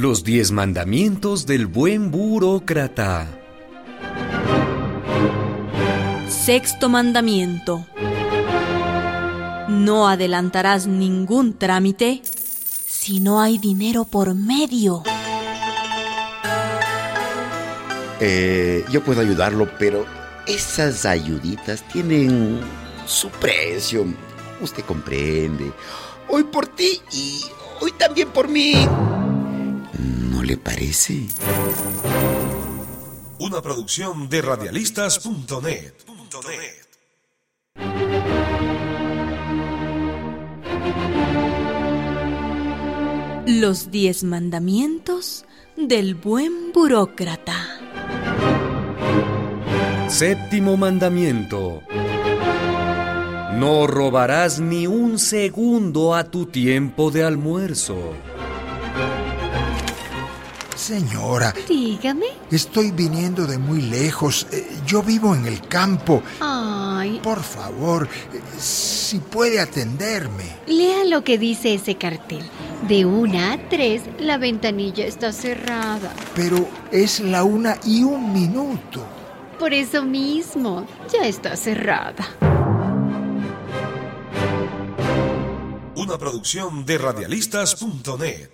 Los diez mandamientos del buen burócrata. Sexto mandamiento. No adelantarás ningún trámite si no hay dinero por medio. Eh, yo puedo ayudarlo, pero esas ayuditas tienen su precio. Usted comprende. Hoy por ti y hoy también por mí. ¿No le parece? Una producción de radialistas.net. Los diez mandamientos del buen burócrata. Séptimo mandamiento. No robarás ni un segundo a tu tiempo de almuerzo. Señora, Dígame. estoy viniendo de muy lejos. Eh, Yo vivo en el campo. Ay, Por favor, si puede atenderme. lea lo que dice ese cartel. De una a tres, la ventanilla está cerrada. Pero es la una y un minuto. Por eso mismo, ya está cerrada. Una producción de radialistas.net.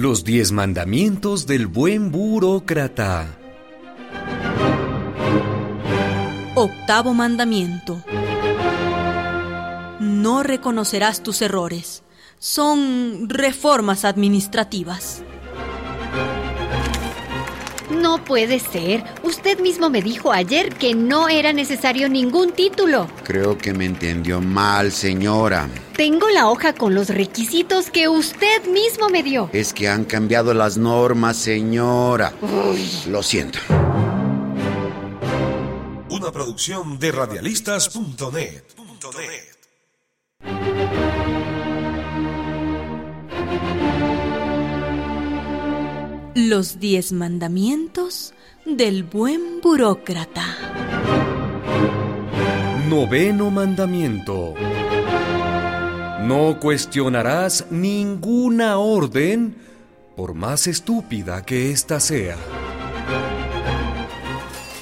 Los diez mandamientos del buen burócrata. Octavo mandamiento. No reconocerás tus errores. Son reformas administrativas. No puede ser. Usted mismo me dijo ayer que no era necesario ningún título. Creo que me entendió mal, señora. Tengo la hoja con los requisitos que usted mismo me dio. Es que han cambiado las normas, señora. Lo siento. Una producción de radialistas.net. Los diez mandamientos del buen burócrata. Noveno mandamiento. No cuestionarás ninguna orden, por más estúpida que ésta sea.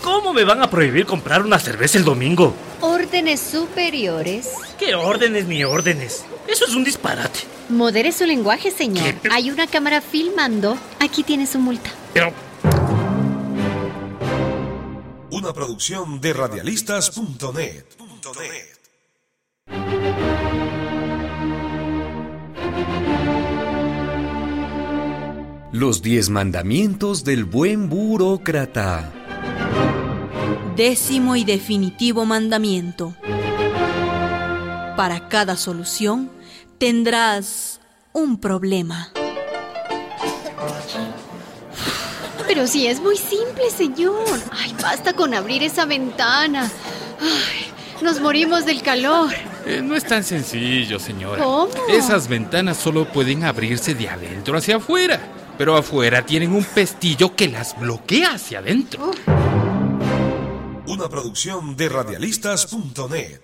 ¿Cómo me van a prohibir comprar una cerveza el domingo? Órdenes superiores. ¿Qué órdenes ni órdenes? Eso es un disparate. Modere su lenguaje, señor. ¿Qué? Hay una cámara filmando. Aquí tiene su multa. Pero, Una producción de radialistas.net. Los diez mandamientos del buen burócrata. Décimo y definitivo mandamiento. Para cada solución tendrás un problema. Pero si es muy simple, señor. Ay, basta con abrir esa ventana. Ay, nos morimos del calor. Eh, no es tan sencillo, señora. ¿Cómo? Esas ventanas solo pueden abrirse de adentro hacia afuera. Pero afuera tienen un pestillo que las bloquea hacia adentro. Una producción de radialistas.net.